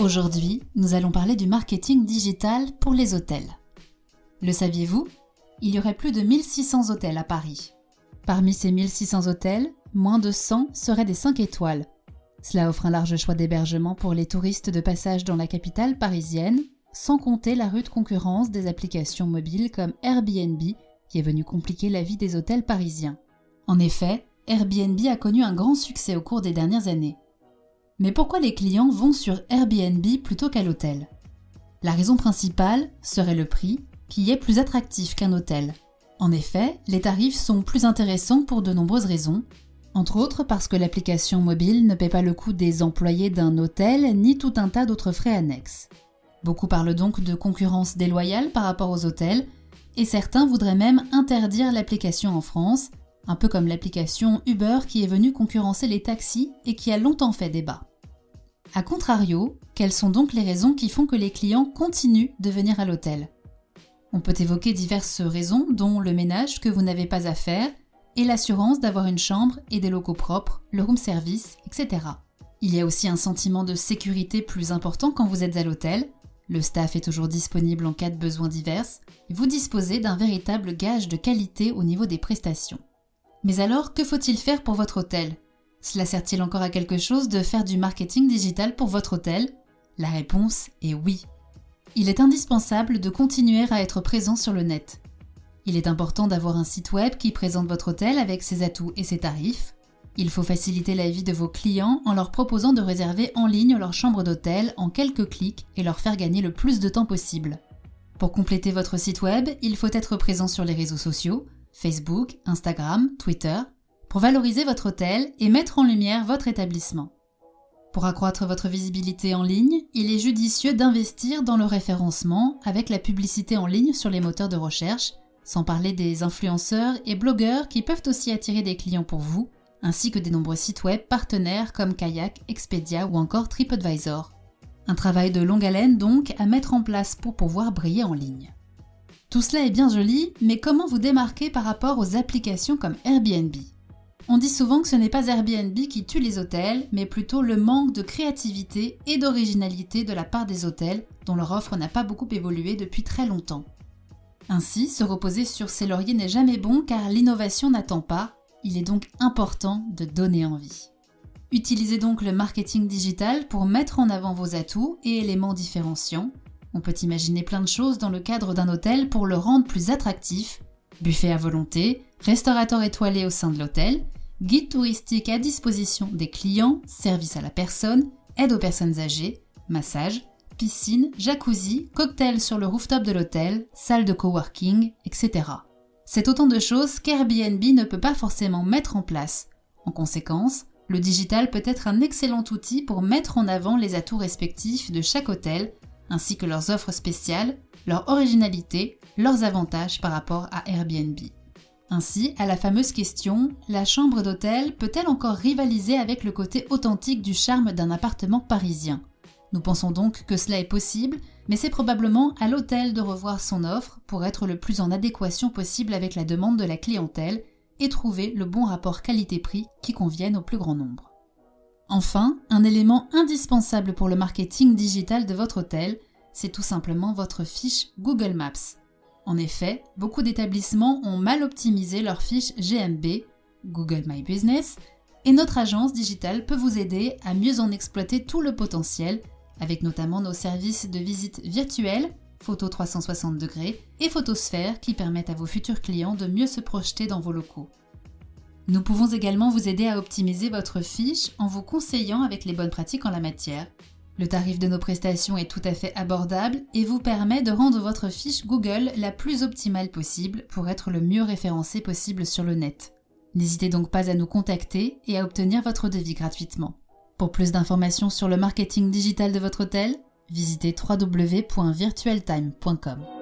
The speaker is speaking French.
Aujourd'hui, nous allons parler du marketing digital pour les hôtels. Le saviez-vous? Il y aurait plus de 1600 hôtels à Paris. Parmi ces 1600 hôtels, moins de 100 seraient des 5 étoiles. Cela offre un large choix d'hébergement pour les touristes de passage dans la capitale parisienne, sans compter la rude concurrence des applications mobiles comme Airbnb, qui est venue compliquer la vie des hôtels parisiens. En effet, Airbnb a connu un grand succès au cours des dernières années. Mais pourquoi les clients vont sur Airbnb plutôt qu'à l'hôtel? La raison principale serait le prix, qui est plus attractif qu'un hôtel. En effet, les tarifs sont plus intéressants pour de nombreuses raisons, entre autres parce que l'application mobile ne paie pas le coût des employés d'un hôtel ni tout un tas d'autres frais annexes. Beaucoup parlent donc de concurrence déloyale par rapport aux hôtels, et certains voudraient même interdire l'application en France, un peu comme l'application Uber qui est venue concurrencer les taxis et qui a longtemps fait débat. A contrario, quelles sont donc les raisons qui font que les clients continuent de venir à l'hôtel? On peut évoquer diverses raisons, dont le ménage que vous n'avez pas à faire, et l'assurance d'avoir une chambre et des locaux propres, le room service, etc. Il y a aussi un sentiment de sécurité plus important quand vous êtes à l'hôtel. Le staff est toujours disponible en cas de besoins divers. Vous disposez d'un véritable gage de qualité au niveau des prestations. Mais alors, que faut-il faire pour votre hôtel? Cela sert-il encore à quelque chose de faire du marketing digital pour votre hôtel? La réponse est oui. Il est indispensable de continuer à être présent sur le net. Il est important d'avoir un site web qui présente votre hôtel avec ses atouts et ses tarifs. Il faut faciliter la vie de vos clients en leur proposant de réserver en ligne leur chambre d'hôtel en quelques clics et leur faire gagner le plus de temps possible. Pour compléter votre site web, il faut être présent sur les réseaux sociaux, Facebook, Instagram, Twitter, pour valoriser votre hôtel et mettre en lumière votre établissement. Pour accroître votre visibilité en ligne, il est judicieux d'investir dans le référencement avec la publicité en ligne sur les moteurs de recherche, sans parler des influenceurs et blogueurs qui peuvent aussi attirer des clients pour vous, ainsi que des nombreux sites web partenaires comme Kayak, Expedia ou encore TripAdvisor. Un travail de longue haleine donc à mettre en place pour pouvoir briller en ligne. Tout cela est bien joli, mais comment vous démarquer par rapport aux applications comme Airbnb? On dit souvent que ce n'est pas Airbnb qui tue les hôtels, mais plutôt le manque de créativité et d'originalité de la part des hôtels, dont leur offre n'a pas beaucoup évolué depuis très longtemps. Ainsi, se reposer sur ses lauriers n'est jamais bon car l'innovation n'attend pas, il est donc important de donner envie. Utilisez donc le marketing digital pour mettre en avant vos atouts et éléments différenciants. On peut imaginer plein de choses dans le cadre d'un hôtel pour le rendre plus attractif. Buffet à volonté, restaurateur étoilé au sein de l'hôtel, guide touristique à disposition des clients, service à la personne, aide aux personnes âgées, massage, piscine, jacuzzi, cocktail sur le rooftop de l'hôtel, salle de coworking, etc. C'est autant de choses qu'Airbnb ne peut pas forcément mettre en place. En conséquence, le digital peut être un excellent outil pour mettre en avant les atouts respectifs de chaque hôtel, ainsi que leurs offres spéciales, leur originalité, leurs avantages par rapport à Airbnb. Ainsi, à la fameuse question, la chambre d'hôtel peut-elle encore rivaliser avec le côté authentique du charme d'un appartement parisien? Nous pensons donc que cela est possible, mais c'est probablement à l'hôtel de revoir son offre pour être le plus en adéquation possible avec la demande de la clientèle et trouver le bon rapport qualité-prix qui convienne au plus grand nombre. Enfin, un élément indispensable pour le marketing digital de votre hôtel, c'est tout simplement votre fiche Google Maps. En effet, beaucoup d'établissements ont mal optimisé leur fiche GMB, Google My Business, et notre agence digitale peut vous aider à mieux en exploiter tout le potentiel, avec notamment nos services de visite virtuelle, photo 360 degrés et photosphère qui permettent à vos futurs clients de mieux se projeter dans vos locaux. Nous pouvons également vous aider à optimiser votre fiche en vous conseillant avec les bonnes pratiques en la matière, le tarif de nos prestations est tout à fait abordable et vous permet de rendre votre fiche Google la plus optimale possible pour être le mieux référencé possible sur le net. N'hésitez donc pas à nous contacter et à obtenir votre devis gratuitement. Pour plus d'informations sur le marketing digital de votre hôtel, visitez www.virtualtime.com.